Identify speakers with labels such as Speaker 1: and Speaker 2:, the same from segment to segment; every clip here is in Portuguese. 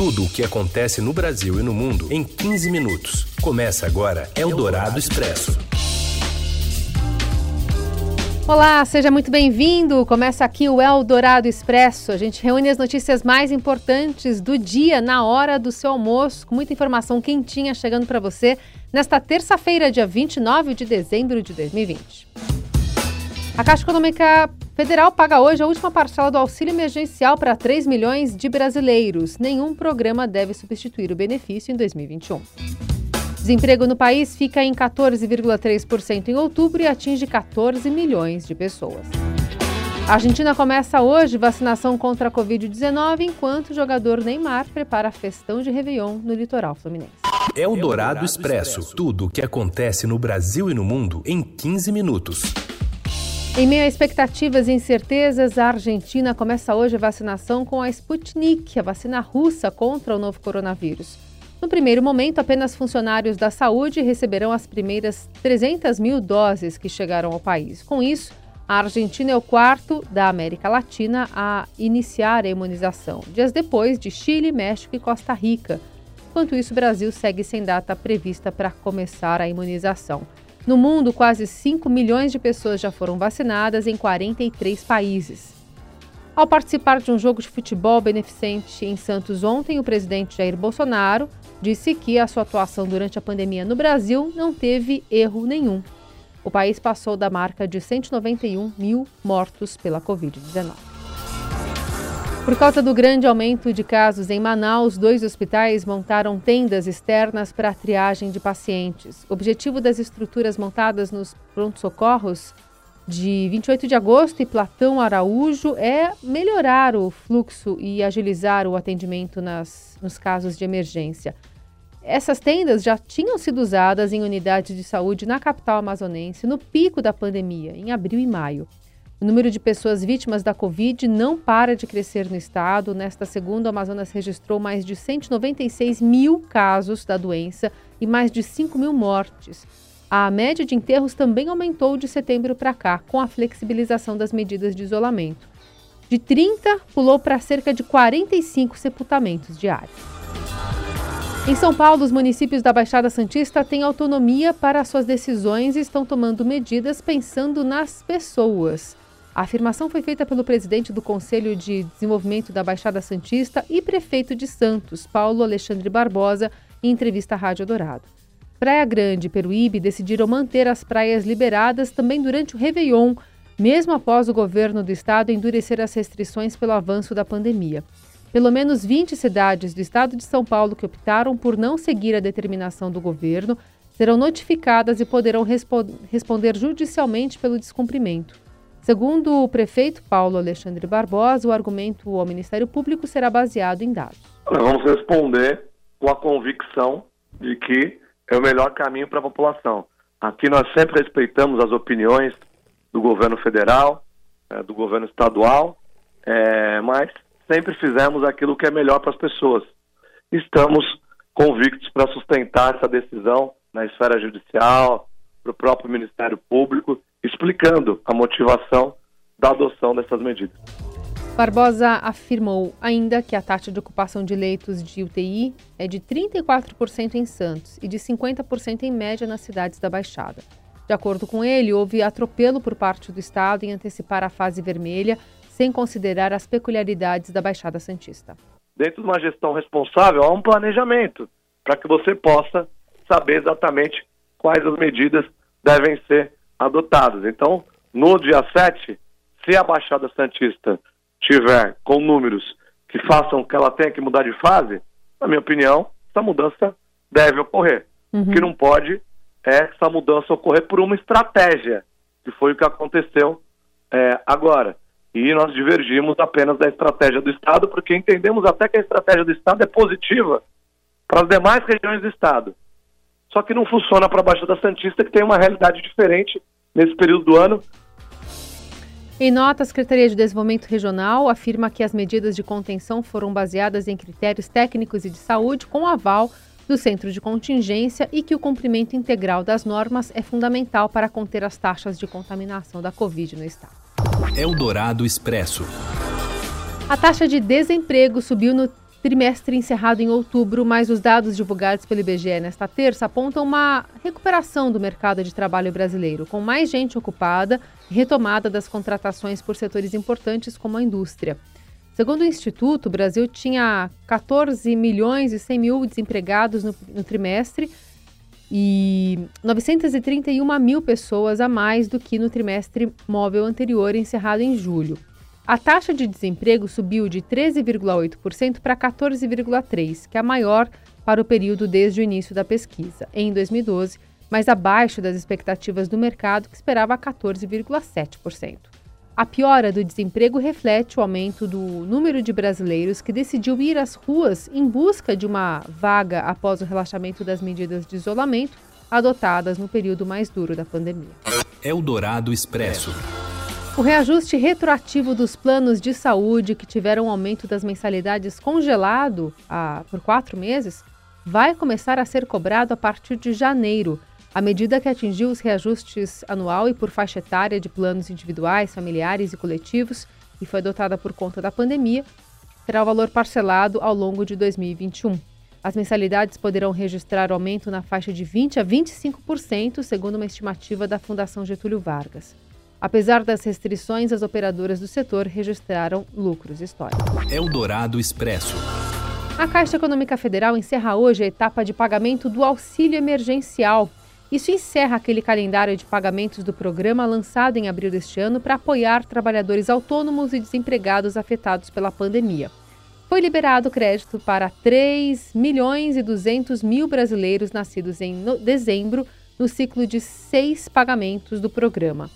Speaker 1: Tudo o que acontece no Brasil e no mundo em 15 minutos. Começa agora Eldorado Expresso.
Speaker 2: Olá, seja muito bem-vindo. Começa aqui o Eldorado Expresso. A gente reúne as notícias mais importantes do dia na hora do seu almoço, com muita informação quentinha chegando para você nesta terça-feira, dia 29 de dezembro de 2020. A Caixa Econômica Federal paga hoje a última parcela do auxílio emergencial para 3 milhões de brasileiros. Nenhum programa deve substituir o benefício em 2021. Desemprego no país fica em 14,3% em outubro e atinge 14 milhões de pessoas. A Argentina começa hoje vacinação contra a Covid-19, enquanto o jogador Neymar prepara a festão de Réveillon no litoral fluminense.
Speaker 1: É o Dourado Expresso. Tudo o que acontece no Brasil e no mundo em 15 minutos.
Speaker 2: Em meio a expectativas e incertezas, a Argentina começa hoje a vacinação com a Sputnik, a vacina russa contra o novo coronavírus. No primeiro momento, apenas funcionários da saúde receberão as primeiras 300 mil doses que chegaram ao país. Com isso, a Argentina é o quarto da América Latina a iniciar a imunização, dias depois de Chile, México e Costa Rica. Enquanto isso, o Brasil segue sem data prevista para começar a imunização. No mundo, quase 5 milhões de pessoas já foram vacinadas em 43 países. Ao participar de um jogo de futebol beneficente em Santos ontem, o presidente Jair Bolsonaro disse que a sua atuação durante a pandemia no Brasil não teve erro nenhum. O país passou da marca de 191 mil mortos pela Covid-19. Por causa do grande aumento de casos em Manaus, dois hospitais montaram tendas externas para a triagem de pacientes. O objetivo das estruturas montadas nos pronto-socorros de 28 de agosto e Platão Araújo é melhorar o fluxo e agilizar o atendimento nas, nos casos de emergência. Essas tendas já tinham sido usadas em unidades de saúde na capital amazonense no pico da pandemia, em abril e maio. O número de pessoas vítimas da Covid não para de crescer no estado. Nesta segunda, o Amazonas registrou mais de 196 mil casos da doença e mais de 5 mil mortes. A média de enterros também aumentou de setembro para cá, com a flexibilização das medidas de isolamento. De 30, pulou para cerca de 45 sepultamentos diários. Em São Paulo, os municípios da Baixada Santista têm autonomia para suas decisões e estão tomando medidas pensando nas pessoas. A afirmação foi feita pelo presidente do Conselho de Desenvolvimento da Baixada Santista e prefeito de Santos, Paulo Alexandre Barbosa, em entrevista à Rádio Dourado. Praia Grande e Peruíbe decidiram manter as praias liberadas também durante o Réveillon, mesmo após o governo do estado endurecer as restrições pelo avanço da pandemia. Pelo menos 20 cidades do estado de São Paulo que optaram por não seguir a determinação do governo serão notificadas e poderão respo responder judicialmente pelo descumprimento. Segundo o prefeito Paulo Alexandre Barbosa, o argumento ao Ministério Público será baseado em dados.
Speaker 3: Nós vamos responder com a convicção de que é o melhor caminho para a população. Aqui nós sempre respeitamos as opiniões do governo federal, é, do governo estadual, é, mas sempre fizemos aquilo que é melhor para as pessoas. Estamos convictos para sustentar essa decisão na esfera judicial, para o próprio Ministério Público explicando a motivação da adoção dessas medidas.
Speaker 2: Barbosa afirmou ainda que a taxa de ocupação de leitos de UTI é de 34% em Santos e de 50% em média nas cidades da Baixada. De acordo com ele, houve atropelo por parte do Estado em antecipar a fase vermelha, sem considerar as peculiaridades da Baixada Santista.
Speaker 3: Dentro de uma gestão responsável, há um planejamento para que você possa saber exatamente quais as medidas devem ser adotadas. Então, no dia 7, se a Baixada Santista tiver com números que façam que ela tenha que mudar de fase, na minha opinião, essa mudança deve ocorrer. Uhum. O que não pode é essa mudança ocorrer por uma estratégia, que foi o que aconteceu é, agora. E nós divergimos apenas da estratégia do Estado, porque entendemos até que a estratégia do Estado é positiva para as demais regiões do Estado. Só que não funciona para a Baixada Santista, que tem uma realidade diferente nesse período do ano.
Speaker 2: Em nota, a Secretaria de Desenvolvimento Regional afirma que as medidas de contenção foram baseadas em critérios técnicos e de saúde com aval do Centro de Contingência e que o cumprimento integral das normas é fundamental para conter as taxas de contaminação da Covid no estado.
Speaker 1: Eldorado Expresso.
Speaker 2: A taxa de desemprego subiu no trimestre encerrado em outubro, mas os dados divulgados pelo IBGE nesta terça apontam uma recuperação do mercado de trabalho brasileiro, com mais gente ocupada e retomada das contratações por setores importantes como a indústria. Segundo o Instituto, o Brasil tinha 14 milhões e 100 mil desempregados no, no trimestre e 931 mil pessoas a mais do que no trimestre móvel anterior, encerrado em julho. A taxa de desemprego subiu de 13,8% para 14,3%, que é a maior para o período desde o início da pesquisa, em 2012, mas abaixo das expectativas do mercado, que esperava 14,7%. A piora do desemprego reflete o aumento do número de brasileiros que decidiu ir às ruas em busca de uma vaga após o relaxamento das medidas de isolamento adotadas no período mais duro da pandemia.
Speaker 1: Eldorado Expresso.
Speaker 2: O reajuste retroativo dos planos de saúde que tiveram um aumento das mensalidades congelado ah, por quatro meses vai começar a ser cobrado a partir de janeiro. A medida que atingiu os reajustes anual e por faixa etária de planos individuais, familiares e coletivos e foi adotada por conta da pandemia, terá o valor parcelado ao longo de 2021. As mensalidades poderão registrar aumento na faixa de 20 a 25%, segundo uma estimativa da Fundação Getúlio Vargas. Apesar das restrições, as operadoras do setor registraram lucros históricos.
Speaker 1: Eldorado Expresso.
Speaker 2: A Caixa Econômica Federal encerra hoje a etapa de pagamento do auxílio emergencial. Isso encerra aquele calendário de pagamentos do programa lançado em abril deste ano para apoiar trabalhadores autônomos e desempregados afetados pela pandemia. Foi liberado crédito para 3 milhões e 200 mil brasileiros nascidos em dezembro, no ciclo de seis pagamentos do programa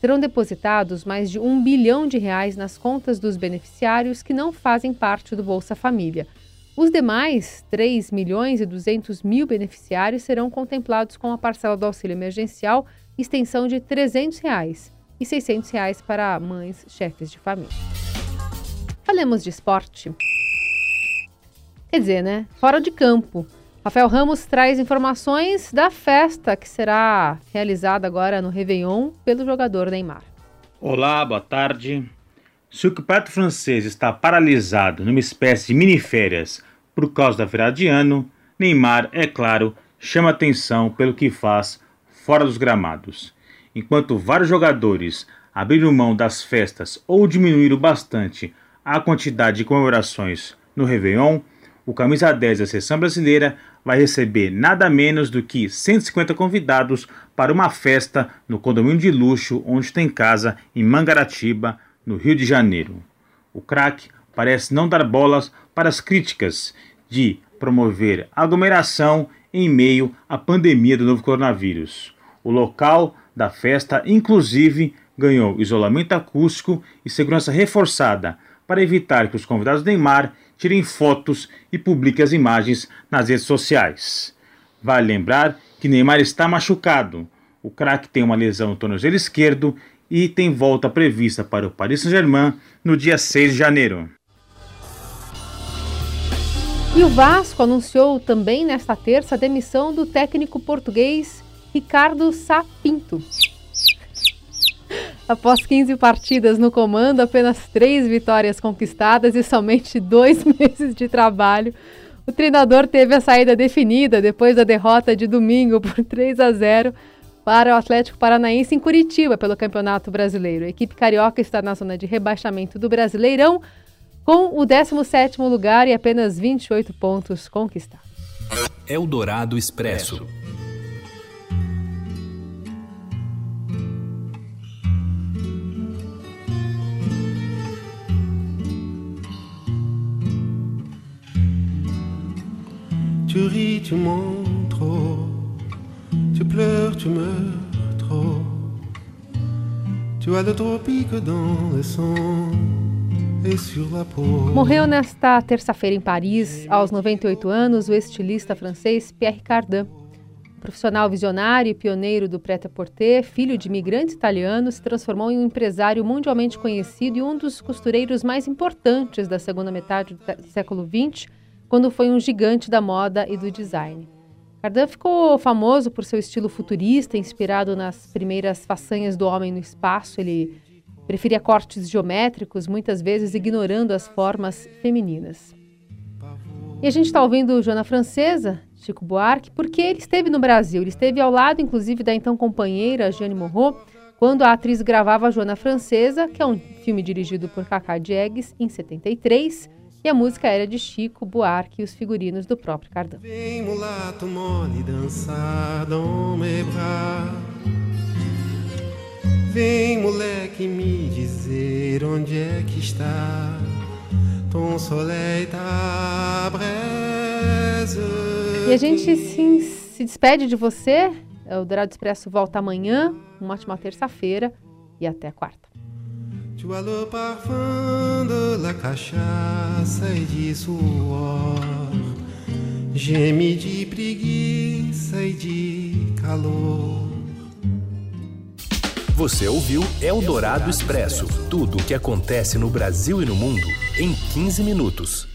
Speaker 2: serão depositados mais de um bilhão de reais nas contas dos beneficiários que não fazem parte do Bolsa Família. Os demais 3 milhões e 200 mil beneficiários serão contemplados com a parcela do auxílio emergencial, extensão de 300 reais e 600 reais para mães chefes de família. Falemos de esporte. Quer dizer, né? Fora de campo. Rafael Ramos traz informações da festa que será realizada agora no Réveillon pelo jogador Neymar.
Speaker 4: Olá, boa tarde. Se o campeonato francês está paralisado numa espécie de mini-férias por causa da virada de ano, Neymar, é claro, chama atenção pelo que faz fora dos gramados. Enquanto vários jogadores abriram mão das festas ou diminuíram bastante a quantidade de comemorações no Réveillon, o camisa 10 da seleção brasileira vai receber nada menos do que 150 convidados para uma festa no condomínio de luxo onde tem casa em Mangaratiba, no Rio de Janeiro. O craque parece não dar bolas para as críticas de promover aglomeração em meio à pandemia do novo coronavírus. O local da festa, inclusive, ganhou isolamento acústico e segurança reforçada para evitar que os convidados Neymar tirem fotos e publiquem as imagens nas redes sociais. Vale lembrar que Neymar está machucado. O craque tem uma lesão no tornozelo esquerdo e tem volta prevista para o Paris Saint-Germain no dia 6 de janeiro.
Speaker 2: E o Vasco anunciou também nesta terça a demissão do técnico português Ricardo Sapinto. Após 15 partidas no comando, apenas três vitórias conquistadas e somente dois meses de trabalho, o treinador teve a saída definida depois da derrota de domingo por 3 a 0 para o Atlético Paranaense em Curitiba pelo Campeonato Brasileiro. A equipe carioca está na zona de rebaixamento do Brasileirão com o 17º lugar e apenas 28 pontos conquistados.
Speaker 1: Eldorado Expresso.
Speaker 5: Tu ris, tu mens trop. Tu pleures, tu meurs trop. Tu as le tropique dans le sang.
Speaker 2: Morreu nesta terça-feira em Paris, aos 98 anos, o estilista francês Pierre Cardin. Profissional visionário e pioneiro do prêt-à-porter, filho de imigrantes italianos, se transformou em um empresário mundialmente conhecido e um dos costureiros mais importantes da segunda metade do século XX quando foi um gigante da moda e do design. Cardin ficou famoso por seu estilo futurista, inspirado nas primeiras façanhas do homem no espaço. Ele preferia cortes geométricos, muitas vezes ignorando as formas femininas. E a gente está ouvindo Joana Francesa, Chico Buarque, porque ele esteve no Brasil. Ele esteve ao lado, inclusive, da então companheira Jeanne Moreau, quando a atriz gravava Joana Francesa, que é um filme dirigido por Cacá Diegues, em 73, e a música era de Chico Buarque e os figurinos do próprio Cardão.
Speaker 5: Vem mulato mole dançar, Vem moleque me dizer onde é que está Ton soleil ta braise.
Speaker 2: E a gente sim, se despede de você. O Dourado Expresso volta amanhã. Uma ótima terça-feira e até quarta.
Speaker 5: Tu parfum de la cachaça e de suor. Geme de preguiça e de calor.
Speaker 1: Você ouviu Eldorado Expresso tudo o que acontece no Brasil e no mundo em 15 minutos.